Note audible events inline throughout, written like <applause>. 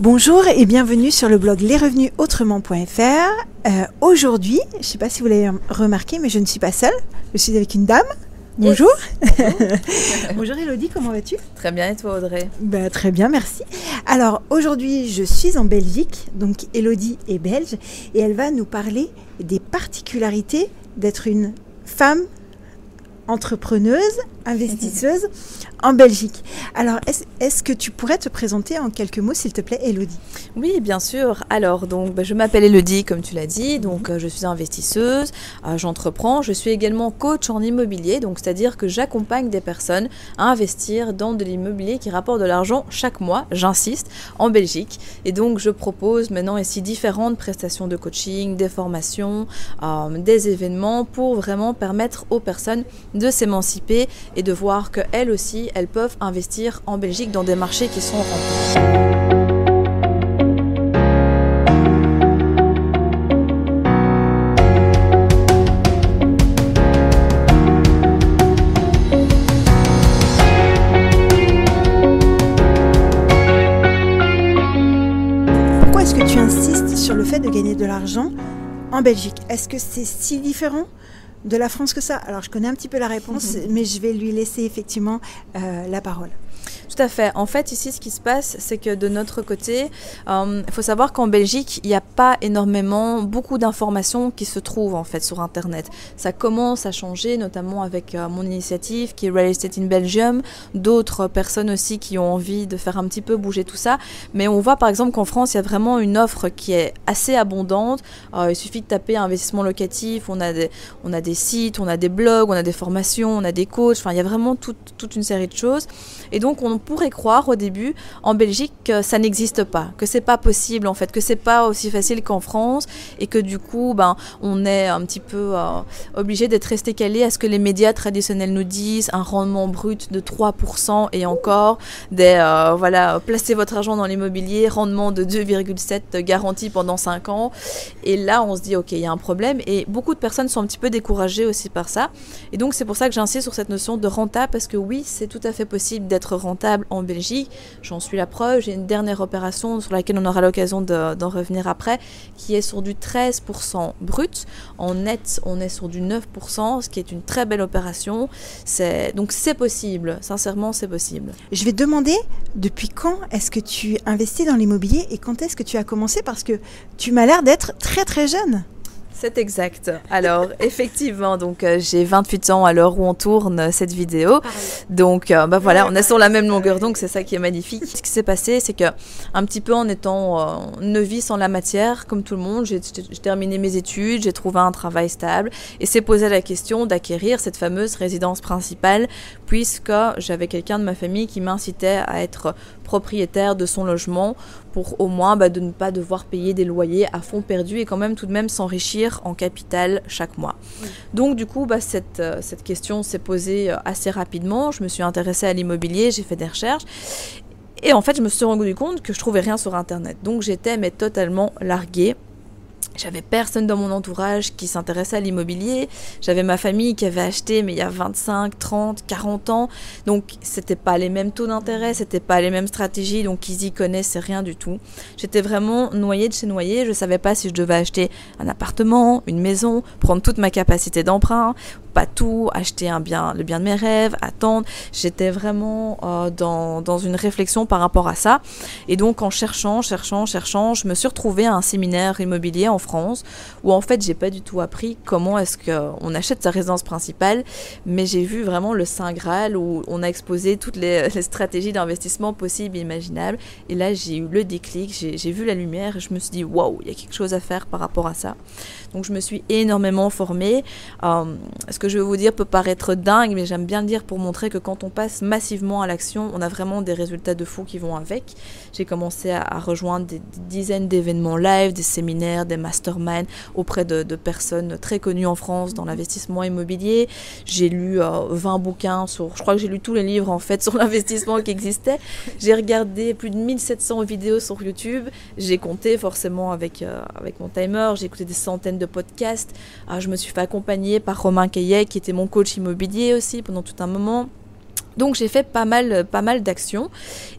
Bonjour et bienvenue sur le blog lesrevenusautrement.fr. Euh, Aujourd'hui, je ne sais pas si vous l'avez remarqué, mais je ne suis pas seule. Je suis avec une dame. Bonjour. <laughs> <laughs> Bonjour Elodie, comment vas-tu? Très bien, et toi Audrey? Bah, Très bien, merci. Alors aujourd'hui, je suis en Belgique, donc Elodie est belge, et elle va nous parler des particularités d'être une femme entrepreneuse, investisseuse en Belgique. Alors, est-ce que tu pourrais te présenter en quelques mots, s'il te plaît, Elodie? Oui, bien sûr. Alors, donc, bah, je m'appelle Elodie, comme tu l'as dit. Donc, mhm. euh, je suis investisseuse, euh, j'entreprends. Je suis également coach en immobilier, donc c'est-à-dire que j'accompagne des personnes à investir dans de l'immobilier qui rapporte de l'argent chaque mois, j'insiste, en Belgique. Et donc, je propose maintenant ici différentes prestations de coaching, des formations, euh, des événements pour vraiment permettre aux personnes de s'émanciper et de voir qu'elles aussi, elles peuvent investir en Belgique dans des marchés qui sont rentables. Pourquoi est-ce que tu insistes sur le fait de gagner de l'argent en Belgique? Est-ce que c'est si différent? De la France que ça Alors je connais un petit peu la réponse, mhm. mais je vais lui laisser effectivement euh, la parole. Tout à fait. En fait, ici, ce qui se passe, c'est que de notre côté, euh, il faut savoir qu'en Belgique, il n'y a pas énormément, beaucoup d'informations qui se trouvent en fait sur Internet. Ça commence à changer, notamment avec euh, mon initiative qui est Real Estate in Belgium, d'autres personnes aussi qui ont envie de faire un petit peu bouger tout ça. Mais on voit par exemple qu'en France, il y a vraiment une offre qui est assez abondante. Euh, il suffit de taper investissement locatif, on a, des, on a des sites, on a des blogs, on a des formations, on a des coachs. Enfin, il y a vraiment toute une série de choses. Et donc, on pourrait croire au début en Belgique que ça n'existe pas, que c'est pas possible en fait, que c'est pas aussi facile qu'en France et que du coup, ben, on est un petit peu euh, obligé d'être resté calé à ce que les médias traditionnels nous disent, un rendement brut de 3% et encore des euh, voilà, placez votre argent dans l'immobilier, rendement de 2,7 garanti pendant 5 ans. Et là, on se dit ok, il y a un problème et beaucoup de personnes sont un petit peu découragées aussi par ça. Et donc c'est pour ça que j'insiste sur cette notion de rentable parce que oui, c'est tout à fait possible d'être rentable en Belgique. J'en suis la preuve. J'ai une dernière opération sur laquelle on aura l'occasion d'en revenir après, qui est sur du 13% brut. En net, on est sur du 9%, ce qui est une très belle opération. Donc c'est possible, sincèrement, c'est possible. Je vais demander, depuis quand est-ce que tu investis dans l'immobilier et quand est-ce que tu as commencé? Parce que tu m'as l'air d'être très très jeune. C'est exact. Alors, <laughs> effectivement, donc euh, j'ai 28 ans à l'heure où on tourne cette vidéo. Donc, euh, bah voilà, on est sur la même longueur donc c'est ça qui est magnifique. Ce qui s'est passé, c'est que un petit peu en étant euh, novice en la matière, comme tout le monde, j'ai terminé mes études, j'ai trouvé un travail stable et s'est posé la question d'acquérir cette fameuse résidence principale, puisque j'avais quelqu'un de ma famille qui m'incitait à être propriétaire de son logement pour au moins bah, de ne pas devoir payer des loyers à fond perdu et quand même tout de même s'enrichir en capital chaque mois. Donc du coup, bah, cette, euh, cette question s'est posée euh, assez rapidement. Je me suis intéressée à l'immobilier, j'ai fait des recherches. Et en fait, je me suis rendu compte que je trouvais rien sur Internet. Donc j'étais mais totalement larguée j'avais personne dans mon entourage qui s'intéressait à l'immobilier. J'avais ma famille qui avait acheté, mais il y a 25, 30, 40 ans. Donc, c'était pas les mêmes taux d'intérêt, c'était pas les mêmes stratégies. Donc, ils y connaissaient rien du tout. J'étais vraiment noyée de chez noyée. Je savais pas si je devais acheter un appartement, une maison, prendre toute ma capacité d'emprunt, pas tout, acheter un bien, le bien de mes rêves, attendre. J'étais vraiment euh, dans, dans, une réflexion par rapport à ça. Et donc en cherchant, cherchant, cherchant, je me suis retrouvée à un séminaire immobilier en France où en fait j'ai pas du tout appris comment est-ce qu'on achète sa résidence principale, mais j'ai vu vraiment le Saint Graal où on a exposé toutes les, <laughs> stratégies d'investissement possibles et imaginables. Et là j'ai eu le déclic, j'ai vu la lumière et je me suis dit waouh, il y a quelque chose à faire par rapport à ça. Donc je me suis énormément formée. Euh, que je vais vous dire peut paraître dingue, mais j'aime bien le dire pour montrer que quand on passe massivement à l'action, on a vraiment des résultats de fou qui vont avec. J'ai commencé à, rejoindre des, dizaines d'événements live, des séminaires, des masterminds auprès de, personnes très connues en France dans l'investissement immobilier. J'ai lu 20 euh, bouquins sur, je crois que j'ai lu tous les livres en fait <laughs> sur l'investissement qui existaient. J'ai regardé plus de 1700 vidéos sur YouTube. J'ai compté forcément avec, euh, avec mon timer. J'ai écouté des centaines de podcasts. Ah, je me suis fait accompagner par Romain Qui était mon coach immobilier aussi pendant tout un moment. Donc j'ai fait pas mal, pas mal d'actions.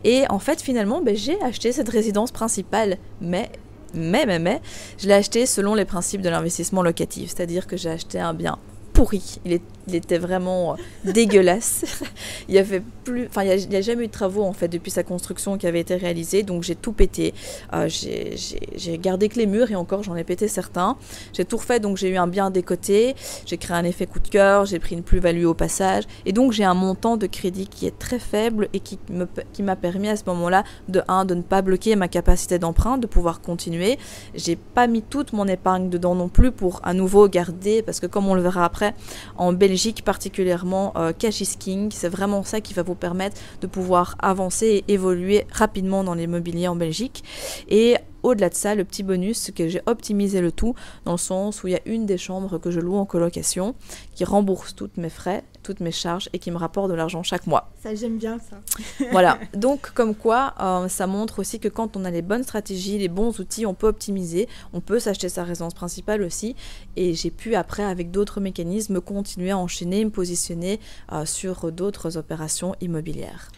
Et en fait finalement ben, j'ai acheté cette résidence principale, mais mais mais mais je l'ai acheté selon les principes de l'investissement locatif, c'est-à-dire que j'ai acheté un bien pourri. Il, était vraiment euh, <laughs> dégueulasse. <laughs> il y avait plus, enfin, il n'y a, jamais eu de travaux en fait depuis sa construction qui avait été réalisée, donc j'ai tout pété. Euh, j'ai gardé que les murs et encore j'en ai pété certains. J'ai tout refait, donc j'ai eu un bien décoté. J'ai créé un effet coup de cœur, j'ai pris une plus-value au passage, et donc j'ai un montant de crédit qui est très faible et qui me, qui m'a permis à ce moment-là de de ne pas bloquer ma capacité d'emprunt, de pouvoir continuer. J'ai pas mis toute mon épargne dedans non plus pour à nouveau garder, parce que comme on le verra après en Belgique particulièrement, euh. C'est vraiment ça qui va vous permettre de pouvoir avancer et évoluer rapidement dans l'immobilier en Belgique. Et au-delà de ça, le petit bonus, c'est que j'ai optimisé le tout dans le sens où il y a une des chambres que je loue en colocation qui rembourse toutes mes frais, toutes mes charges et qui me rapporte de l'argent chaque mois. Ça, j'aime bien ça. <laughs> voilà. <laughs> Donc, comme quoi, euh, ça montre aussi que quand on a les bonnes stratégies, les bons outils, on peut optimiser, on peut s'acheter sa résidence principale aussi. Et j'ai pu après, avec d'autres mécanismes, continuer à enchaîner, me positionner euh, sur d'autres opérations immobilières.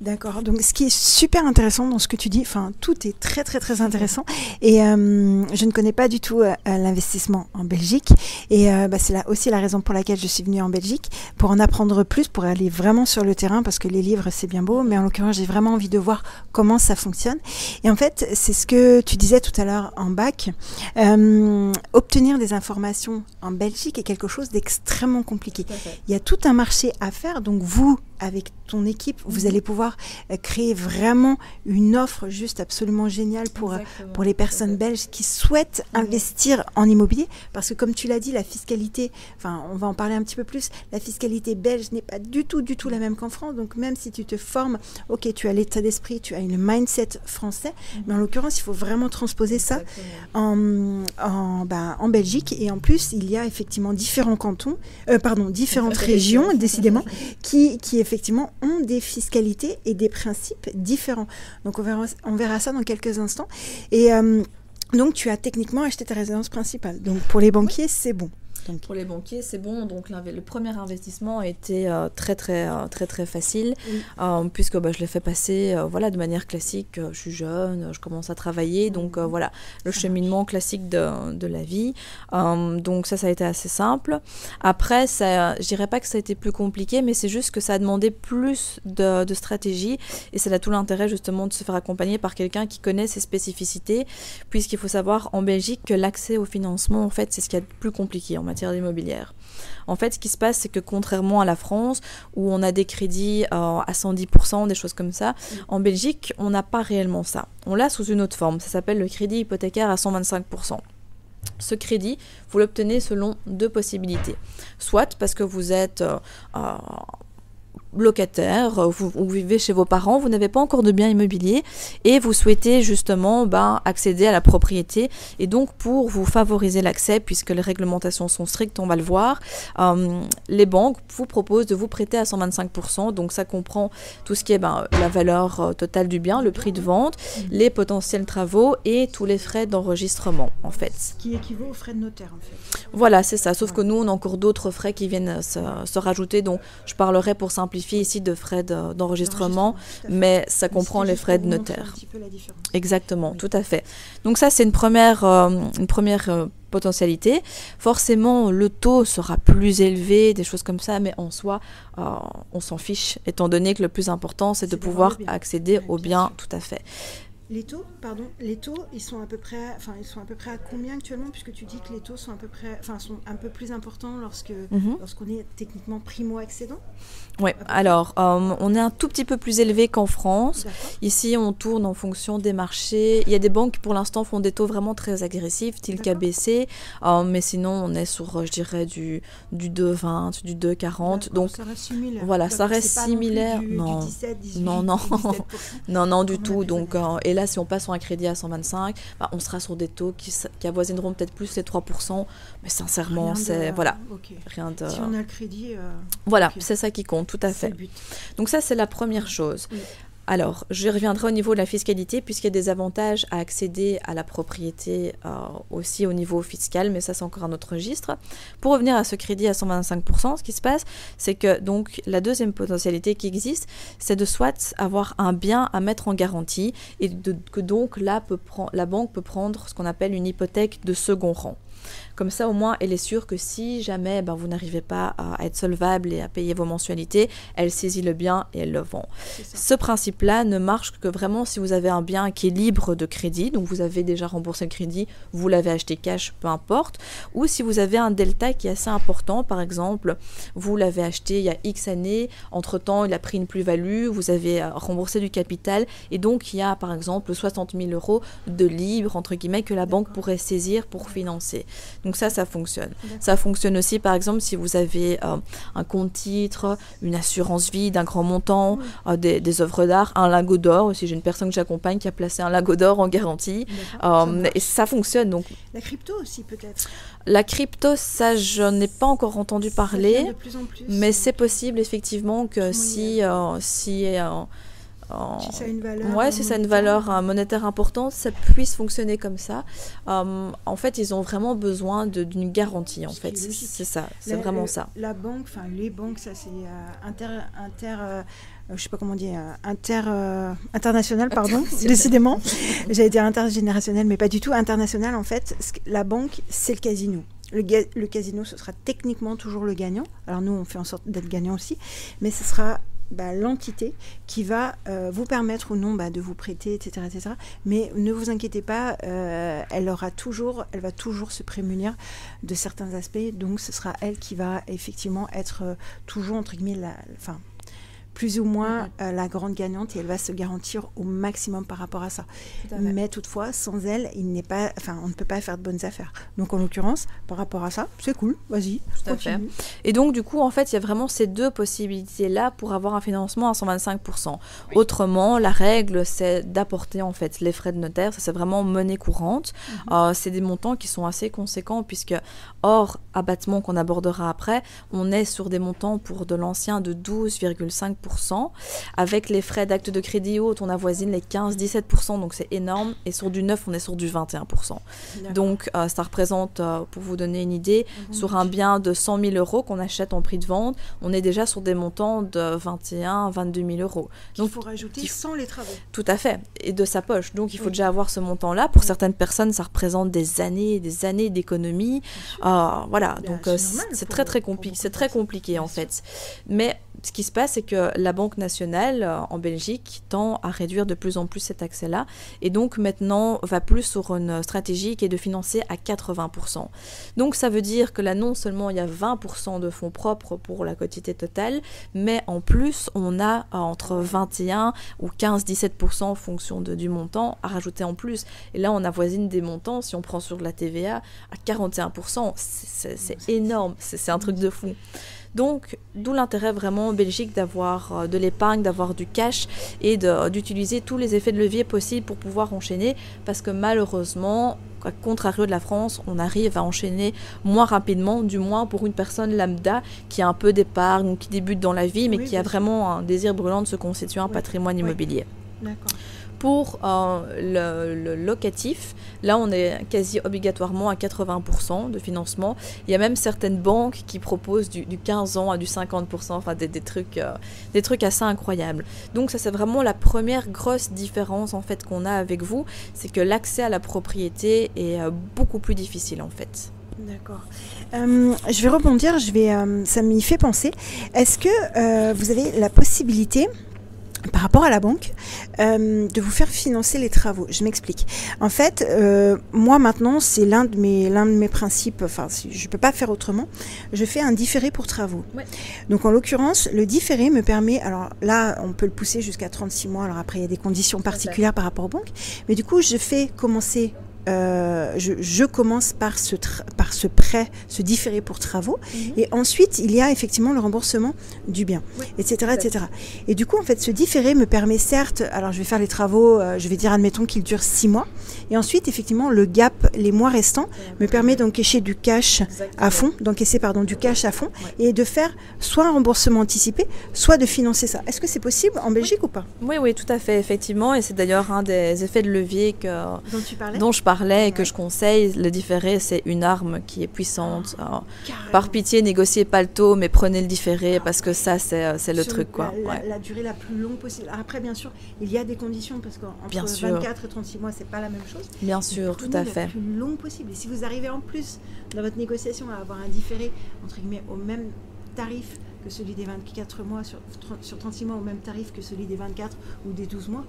D'accord. Donc, ce qui est super intéressant dans ce que tu dis, enfin, tout est très, très, très intéressant. Et euh, je ne connais pas du tout euh, l'investissement en Belgique. Et euh, bah, c'est là aussi la raison pour laquelle je suis venue en Belgique, pour en apprendre plus, pour aller vraiment sur le terrain, parce que les livres, c'est bien beau, mais en l'occurrence, j'ai vraiment envie de voir comment ça fonctionne. Et en fait, c'est ce que tu disais tout à l'heure en bac. obtenir des informations en Belgique est quelque chose d'extrêmement compliqué. Il y a tout un marché à faire. Donc, vous, avec ton équipe, vous mhm. allez pouvoir euh, créer vraiment une offre juste absolument géniale pour, euh, pour les personnes belges qui souhaitent investir en immobilier. Parce que comme tu l'as dit, la fiscalité, enfin on va en parler un petit peu plus, la fiscalité belge n'est pas du tout, du tout la même qu'en France. Donc même si tu te formes, ok, tu as l'état d'esprit, tu as une mindset français, mhm. mais en l'occurrence, il faut vraiment transposer ça en, en, bah, en, Belgique. Et en plus, il y a effectivement différents cantons, euh, pardon, différentes <laughs> régions, décidément, <laughs> qui, qui effectivement ont des fiscalités et des principes différents. Donc on verra, ça dans quelques instants. Et euh, donc tu as techniquement acheté ta résidence principale. Donc pour les banquiers, c'est bon. Pour les banquiers, c'est bon. Donc le premier investissement a été euh, très très euh, très très facile euh, puisque bah, je l'ai fait passer voilà de manière classique. je suis jeune, je commence à travailler, donc voilà le cheminement classique de, de la vie. donc ça, ça a été assez simple. Après, je dirais pas que ça a été plus compliqué, mais c'est juste que ça a demandé plus de, de stratégie et c'est là tout l'intérêt justement de se faire accompagner par quelqu'un qui connaît ses spécificités, puisqu'il faut savoir en Belgique que l'accès au financement en fait c'est ce qui est le plus compliqué en matière immobilière. En fait, ce qui se passe, c'est que contrairement à la France, où on a des crédits euh, à 110%, des choses comme ça, en Belgique, on n'a pas réellement ça. On l'a sous une autre forme. Ça s'appelle le crédit hypothécaire à 125%. Ce crédit, vous l'obtenez selon deux possibilités. Soit parce que vous êtes euh, euh, locataire, euh, vous, vivez chez vos parents, vous n'avez pas encore de bien immobilier et vous souhaitez justement ben, accéder à la propriété. Et donc pour vous favoriser l'accès, puisque les réglementations sont strictes, on va le voir, euh, les banques vous proposent de vous prêter à 125%. Donc ça comprend tout ce qui est ben, la valeur euh, totale du bien, le prix de vente, mmh. les potentiels travaux et tous les frais d'enregistrement en fait. Ce qui équivaut aux frais de notaire en fait. Voilà, c'est ça. Sauf que nous, on a encore d'autres frais qui viennent se, se rajouter. Donc je parlerai pour simplifier ici de frais d'enregistrement, mais ça comprend les frais de notaire. Exactement, tout à fait. Donc ça, c'est une première, euh, une première euh, potentialité. Forcément, le taux sera plus élevé, des choses comme ça, mais en soi, euh, on s'en fiche, étant donné que le plus important, c'est de pouvoir accéder aux biens, tout à fait. Les taux, pardon, les taux, ils sont à peu près, enfin, ils sont à peu près à combien actuellement, puisque tu dis que les taux sont à peu près, enfin, sont un peu plus importants lorsque, mhm. lorsqu'on est techniquement primo-accédant? Oui, alors euh, on est un tout petit peu plus élevé qu'en France. Ici, on tourne en fonction des marchés. Il y a des banques qui, pour l'instant, font des taux vraiment très agressifs, tel KBC, euh, mais sinon, on est sur, euh, je dirais, du, du 2,20, du 2,40. Donc, ça reste similaire. Voilà, ça reste similaire. non. non, non, <laughs> non, non, du tout. Donc, et là, si on passe sur un crédit à 125, bah, on sera sur des taux qui, avoisineront peut-être plus les 3%. Mais sincèrement, c'est. Voilà. Rien de... Si on a le crédit. Euh, voilà, c'est ça qui compte, tout à fait. Donc, ça, c'est la première chose. Alors, je reviendrai au niveau de la fiscalité, puisqu'il y a des avantages à accéder à la propriété euh, aussi au niveau fiscal, mais ça c'est encore un autre registre. Pour revenir à ce crédit à 125%, ce qui se passe, c'est que donc la deuxième potentialité qui existe, c'est de soit avoir un bien à mettre en garantie et que donc là, la banque peut prendre ce qu'on appelle une hypothèque de second rang. Comme ça, au moins, elle est sûre que si jamais ben, vous n'arrivez pas à être solvable et à payer vos mensualités, elle saisit le bien et elle le vend. Ce principe-là ne marche que vraiment si vous avez un bien qui est libre de crédit, donc vous avez déjà remboursé le crédit, vous l'avez acheté cash, peu importe, ou si vous avez un delta qui est assez important, par exemple, vous l'avez acheté il y a X années, entre-temps, il a pris une plus-value, vous avez euh, remboursé du capital, et donc il y a, par exemple, 60 000 euros de libre, entre guillemets, que la banque pourrait saisir pour financer. Donc ça, ça fonctionne. Ça fonctionne aussi, par exemple, si vous avez euh, un compte titre, une assurance vie d'un grand montant, euh, des, œuvres d'art, un lingot d'or. Aussi, j'ai une personne que j'accompagne qui a placé un lingot d'or en garantie. Euh, et ça fonctionne. Donc. La crypto aussi, peut-être La crypto, ça, je n'ai pas encore entendu parler. De plus en plus. Mais c'est possible, effectivement, que si... si si ça a une valeur, ouais, si ça a une valeur monétaire importante, ça puisse fonctionner comme ça. Euh, en fait, ils ont vraiment besoin d'une garantie. En fait, c'est ça, c'est vraiment ça. La banque, enfin les banques, ça c'est euh, inter, inter euh, je sais pas comment dire, inter, international, <laughs> pardon, décidément. J'allais dire intergénérationnel, mais pas du tout international. En fait, la banque, c'est le casino. Le, le, casino, ce sera techniquement toujours le gagnant. Alors nous, on fait en sorte d'être gagnant aussi, mais ce sera bah, l'entité qui va euh, vous permettre ou non bah, de vous prêter, etc., etc. Mais ne vous inquiétez pas, euh, elle aura toujours, elle va toujours se prémunir de certains aspects. Donc, ce sera elle qui va effectivement être euh, toujours entre guillemets, la, enfin, plus ou moins euh, la grande gagnante et elle va se garantir au maximum par rapport à ça. Mais toutefois, sans elle, il n'est pas, enfin, on ne peut pas faire de bonnes affaires. Donc en l'occurrence, par rapport à ça, c'est cool. Vas-y. Tout à fait. Et donc du coup, en fait, il y a vraiment ces deux possibilités là pour avoir un financement à 125%. Autrement, la règle, c'est d'apporter en fait les frais de notaire. Ça c'est vraiment monnaie courante. Mhm. Euh, c'est des montants qui sont assez conséquents puisque hors abattement qu'on abordera après, on est sur des montants pour de l'ancien de 12,5% avec les frais d'acte de crédit haute, on avoisine les 15-17%, donc c'est énorme. Et sur du neuf, on est sur du 21%. Donc euh, ça représente, euh, pour vous donner une idée, mhm. sur un bien de 100 000 euros qu'on achète en prix de vente, on est déjà sur des montants de 21 22 000 euros. Donc il faut rajouter sans les travaux. Tout à fait, et de sa poche. Donc il faut déjà avoir ce montant-là. Pour certaines personnes, ça représente des années et des années d'économie. Euh, voilà, donc c'est très très compliqué. C'est très compliqué en fait. Mais ce qui se passe, c'est que la Banque nationale euh, en Belgique tend à réduire de plus en plus cet accès-là et donc maintenant va plus sur une stratégie qui est de financer à 80%. Donc ça veut dire que là non seulement il y a 20% de fonds propres pour la quantité totale, mais en plus on a euh, entre 21 ou 15-17% en fonction de, du montant à rajouter en plus. Et là on avoisine des montants, si on prend sur la TVA, à 41%. C'est énorme, c'est un truc de fou. Donc, d'où l'intérêt vraiment en Belgique d'avoir euh, de l'épargne, d'avoir du cash et d'utiliser tous les effets de levier possibles pour pouvoir enchaîner parce que malheureusement, à contrario de la France, on arrive à enchaîner moins rapidement, du moins pour une personne lambda qui a un peu d'épargne, qui débute dans la vie, mais qui a vraiment un désir brûlant de se constituer un patrimoine immobilier. D'accord. Pour euh, le, locatif, là on est quasi obligatoirement à 80% de financement. Il y a même certaines banques qui proposent du, 15 ans à du 50%, enfin des, trucs, euh, des trucs assez incroyables. Donc ça c'est vraiment la première grosse différence en fait qu'on a avec vous, c'est que l'accès à la propriété est euh, beaucoup plus difficile en fait. D'accord. je vais rebondir, je vais, ça m'y fait penser. Est-ce que vous avez la possibilité par rapport à la banque, euh, de vous faire financer les travaux. Je m'explique. En fait, euh, moi maintenant, c'est l'un de mes l'un de mes principes. Enfin, je peux pas faire autrement. Je fais un différé pour travaux. Donc, en l'occurrence, le différé me permet. Alors là, on peut le pousser jusqu'à 36 mois. Alors après, il y a des conditions particulières par rapport aux banques. Mais du coup, je fais commencer euh, je, je, commence par ce, par ce prêt, ce différé pour travaux, mhm. et ensuite il y a effectivement le remboursement du bien, etc., etc. Et du coup, en fait, ce différé me permet certes, alors je vais faire les travaux, euh, je vais dire admettons qu'il dure six mois, et ensuite effectivement le gap, les mois restants, me permet d'encaisser du cash à fond, d'encaisser pardon du cash à fond, et de faire soit un remboursement anticipé, soit de financer ça. Est-ce que c'est possible en Belgique ou pas? Oui, oui, tout à fait, effectivement, et c'est d'ailleurs un des effets de levier que, dont, je parlais et que je conseille. Le différé, c'est une arme qui est puissante. Ah, par pitié, négociez pas le taux, mais prenez le différé parce que ça, c'est euh, le truc. Quoi. La, durée la plus longue possible. Après, bien sûr, il y a des conditions parce qu'entre 24 et 36 mois, c'est pas la même chose. Bien sûr, tout à fait. La plus longue possible. Et si vous arrivez en plus dans votre négociation à avoir un différé, entre guillemets, au même tarif que celui des 24 mois sur, sur 36 mois au même tarif que celui des 24 ou des 12 mois,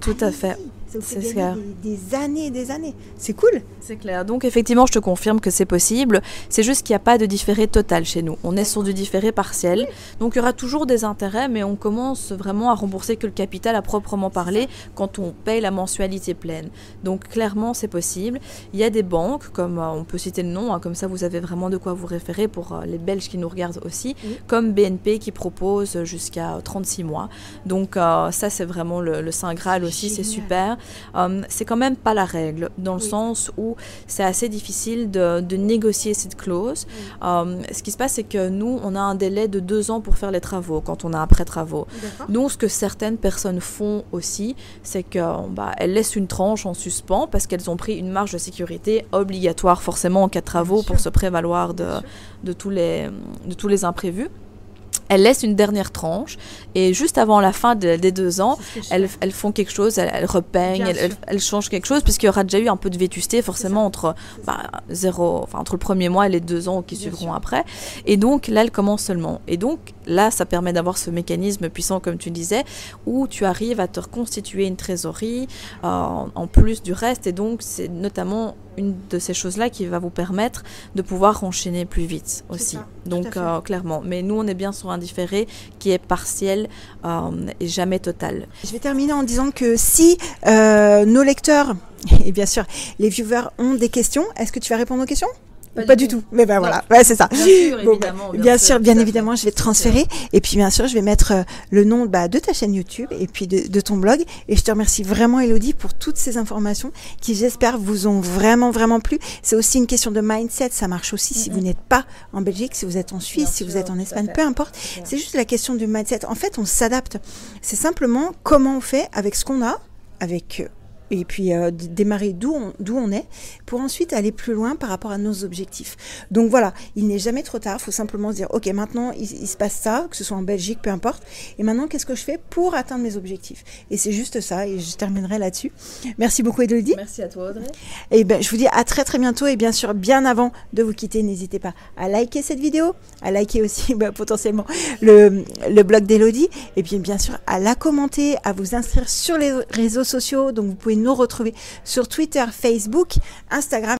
tout à fait. C'est clair. Des, des, années et des années. C'est cool. C'est clair. Donc effectivement, je te confirme que c'est possible. C'est juste qu'il n'y a pas de différé total chez nous. On est sur du différé partiel. Donc il y aura toujours des intérêts, mais on commence vraiment à rembourser que le capital à proprement parler quand on paye la mensualité pleine. Donc clairement, c'est possible. Il y a des banques, comme euh, on peut citer le nom, hein, comme ça vous avez vraiment de quoi vous référer pour euh, les Belges qui nous regardent aussi, comme BNP qui propose jusqu'à 36 mois. Donc euh, ça, c'est vraiment le, le Saint Graal aussi, c'est super. Euh, c'est quand même pas la règle, dans le sens où c'est assez difficile de, négocier cette clause. Euh, ce qui se passe, c'est que nous, on a un délai de deux ans pour faire les travaux, quand on a après travaux. Donc, ce que certaines personnes font aussi, c'est qu'elles bah, laissent une tranche en suspens parce qu'elles ont pris une marge de sécurité obligatoire, forcément, en cas de travaux, pour se prévaloir de, de, tous les, de tous les imprévus elles laissent une dernière tranche et juste avant la fin des deux ans, elles, elles, font quelque chose, elles, repeignent, elles, changent quelque chose puisqu'il y aura déjà eu un peu de vétusté forcément entre bah, zéro, enfin entre le premier mois et les deux ans qui suivront après. Et donc là, elles commencent seulement. Et donc là, ça permet d'avoir ce mécanisme puissant comme tu disais où tu arrives à te reconstituer une trésorerie euh, en plus du reste. Et donc c'est notamment une de ces choses-là qui va vous permettre de pouvoir enchaîner plus vite aussi. Donc euh, clairement, mais nous on est bien sur un différé qui est partiel euh, et jamais total. Je vais terminer en disant que si euh, nos lecteurs <laughs> et bien sûr les viewers ont des questions, est-ce que tu vas répondre aux questions? Pas, du tout. Mais ben voilà, ouais, c'est ça. Bien sûr, bah, évidemment. bien, sûr, bien évidemment, je vais te transférer. Et puis, bien sûr, je vais mettre euh, le nom bah, de ta chaîne YouTube et puis de, de, ton blog. Et je te remercie vraiment, Elodie, pour toutes ces informations qui, j'espère, vous ont vraiment, vraiment plu. C'est aussi une question de mindset. Ça marche aussi si vous n'êtes pas en Belgique, si vous êtes en Suisse, si vous êtes en Espagne, peu importe. C'est juste la question du mindset. En fait, on s'adapte. C'est simplement comment on fait avec ce qu'on a, avec euh, et puis euh, démarrer d'où on, d'où on est pour ensuite aller plus loin par rapport à nos objectifs. Donc voilà, il n'est jamais trop tard, il faut simplement se dire, ok, maintenant il, se passe ça, que ce soit en Belgique, peu importe, et maintenant qu'est-ce que je fais pour atteindre mes objectifs? Et c'est juste ça, et je terminerai là-dessus. Merci beaucoup Elodie. Merci à toi Audrey. Et ben, je vous dis à très très bientôt, et bien sûr, bien avant de vous quitter, n'hésitez pas à liker cette vidéo, à liker aussi <laughs> ben, potentiellement le, le blog d'Elodie, et puis bien sûr à la commenter, à vous inscrire sur les réseaux sociaux, donc vous pouvez nous retrouver sur Twitter, Facebook, Instagram.